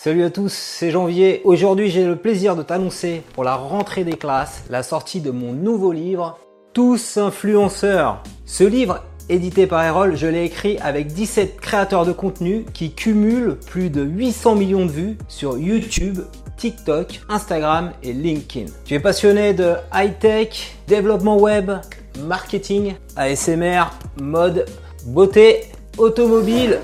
Salut à tous, c'est Janvier. Aujourd'hui, j'ai le plaisir de t'annoncer pour la rentrée des classes la sortie de mon nouveau livre, Tous influenceurs. Ce livre, édité par Erol, je l'ai écrit avec 17 créateurs de contenu qui cumulent plus de 800 millions de vues sur YouTube, TikTok, Instagram et LinkedIn. Tu es passionné de high-tech, développement web, marketing, ASMR, mode, beauté, automobile,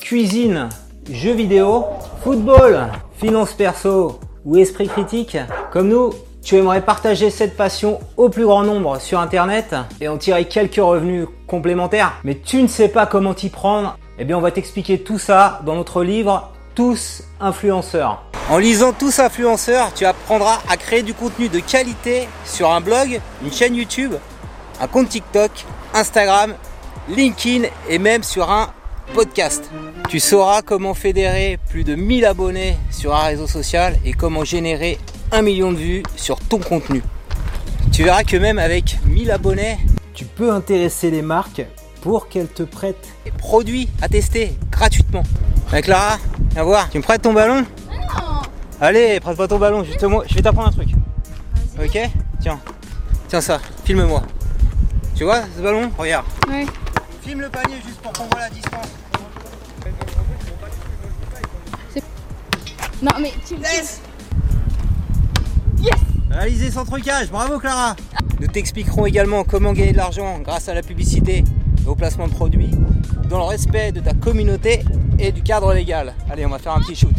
cuisine, jeux vidéo, football, finance perso ou esprit critique, comme nous, tu aimerais partager cette passion au plus grand nombre sur Internet et en tirer quelques revenus complémentaires, mais tu ne sais pas comment t'y prendre, eh bien on va t'expliquer tout ça dans notre livre Tous influenceurs. En lisant Tous influenceurs, tu apprendras à créer du contenu de qualité sur un blog, une chaîne YouTube, un compte TikTok, Instagram, LinkedIn et même sur un podcast. Tu sauras comment fédérer plus de 1000 abonnés sur un réseau social et comment générer un million de vues sur ton contenu. Tu verras que même avec 1000 abonnés, tu peux intéresser les marques pour qu'elles te prêtent des produits à tester gratuitement. Avec Clara, viens voir, tu me prêtes ton ballon? Allez, prête-moi ton ballon, justement, je vais t'apprendre un truc. Ok? Tiens, tiens ça, filme-moi. Tu vois ce ballon? Regarde. Ouais. Filme le panier juste pour qu'on voit la distance. Non mais tu Laisse Yes Réalisé sans trucage, bravo Clara Nous t'expliquerons également comment gagner de l'argent grâce à la publicité et au placement de produits dans le respect de ta communauté et du cadre légal. Allez, on va faire un petit shoot.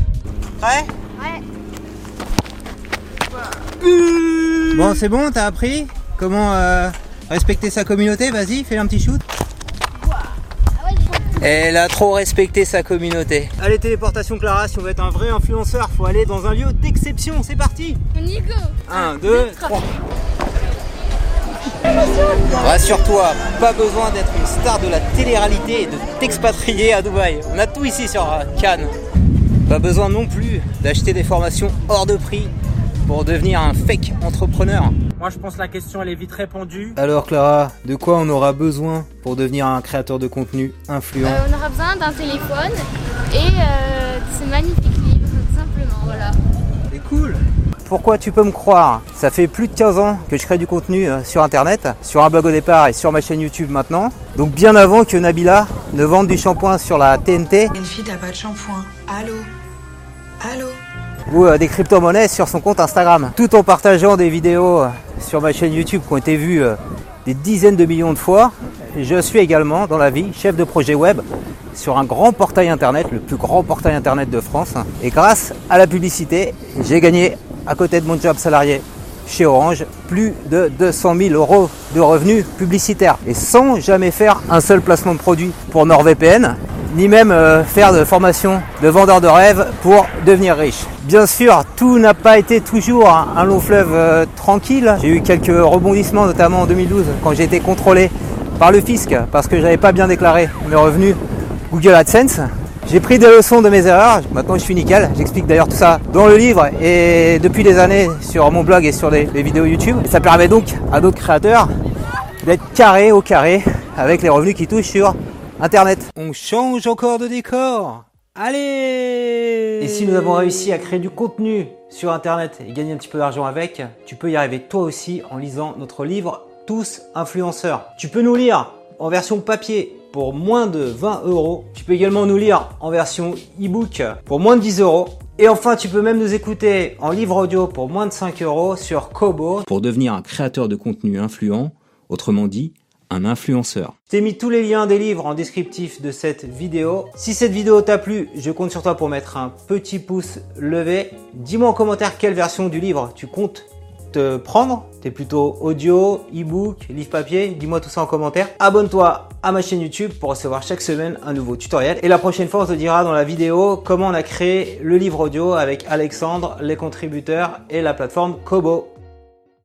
Prêt? Ouais. Bon, c'est bon, t'as appris comment euh, respecter sa communauté? Vas-y, fais un petit shoot. Elle a trop respecté sa communauté. Allez, téléportation Clara, si on veut être un vrai influenceur, faut aller dans un lieu d'exception. C'est parti On y go 1, 2, 3. Rassure-toi, pas besoin d'être une star de la télé-réalité et de t'expatrier à Dubaï. On a tout ici sur Cannes. Pas besoin non plus d'acheter des formations hors de prix pour devenir un fake entrepreneur. Moi, je pense que la question, elle est vite répondue. Alors Clara, de quoi on aura besoin pour devenir un créateur de contenu influent Euh, On aura besoin d'un téléphone et euh, de ce magnifique livre, tout simplement, voilà. C'est cool Pourquoi tu peux me croire? Ça fait plus de 15 ans que je crée du contenu euh, sur internet, sur un blog au départ et sur ma chaîne YouTube maintenant. Donc bien avant que Nabila ne vende du shampoing sur la TNT Une fille n'a pas de shampoing. Allô? Allô? Ou euh, des crypto-monnaies sur son compte Instagram. Tout en partageant des vidéos sur ma chaîne YouTube qui ont été vues euh, des dizaines de millions de fois. Je suis également dans la vie chef de projet web sur un grand portail internet, le plus grand portail internet de France. Et grâce à la publicité, j'ai gagné à côté de mon job salarié chez Orange plus de 200 000 euros de revenus publicitaires et sans jamais faire un seul placement de produit pour NordVPN ni même euh, faire de formation de vendeur de rêve pour devenir riche. Bien sûr, tout n'a pas été toujours un, long fleuve euh, tranquille. J'ai eu quelques rebondissements, notamment en 2012, quand j'ai été contrôlé par le fisc parce que j'avais pas bien déclaré mes revenus Google AdSense. J'ai pris des leçons de mes erreurs, maintenant je suis nickel. J'explique d'ailleurs tout ça dans le livre et depuis des années sur mon blog et sur les, vidéos YouTube. Ça permet donc à d'autres créateurs d'être carré au carré avec les revenus qui touchent sur Internet. On change encore de décor. Allez Et si nous avons réussi à créer du contenu sur Internet et gagner un petit peu d'argent avec, tu peux y arriver toi aussi en lisant notre livre Tous influenceurs. Tu peux nous lire en version papier pour moins de 20 euros. Tu peux également nous lire en version e-book pour moins de 10 euros. Et enfin, tu peux même nous écouter en livre audio pour moins de 5 euros sur Kobo pour devenir un créateur de contenu influent, autrement dit, un influenceur. Je mis tous les liens des livres en descriptif de cette vidéo. Si cette vidéo t'a plu, je compte sur toi pour mettre un petit pouce levé. Dis-moi en commentaire quelle version du livre tu comptes te prendre. T'es plutôt audio, e-book, livre papier. Dis-moi tout ça en commentaire. Abonne-toi à ma chaîne YouTube pour recevoir chaque semaine un nouveau tutoriel. Et la prochaine fois, on te dira dans la vidéo comment on a créé le livre audio avec Alexandre, les contributeurs et la plateforme Kobo.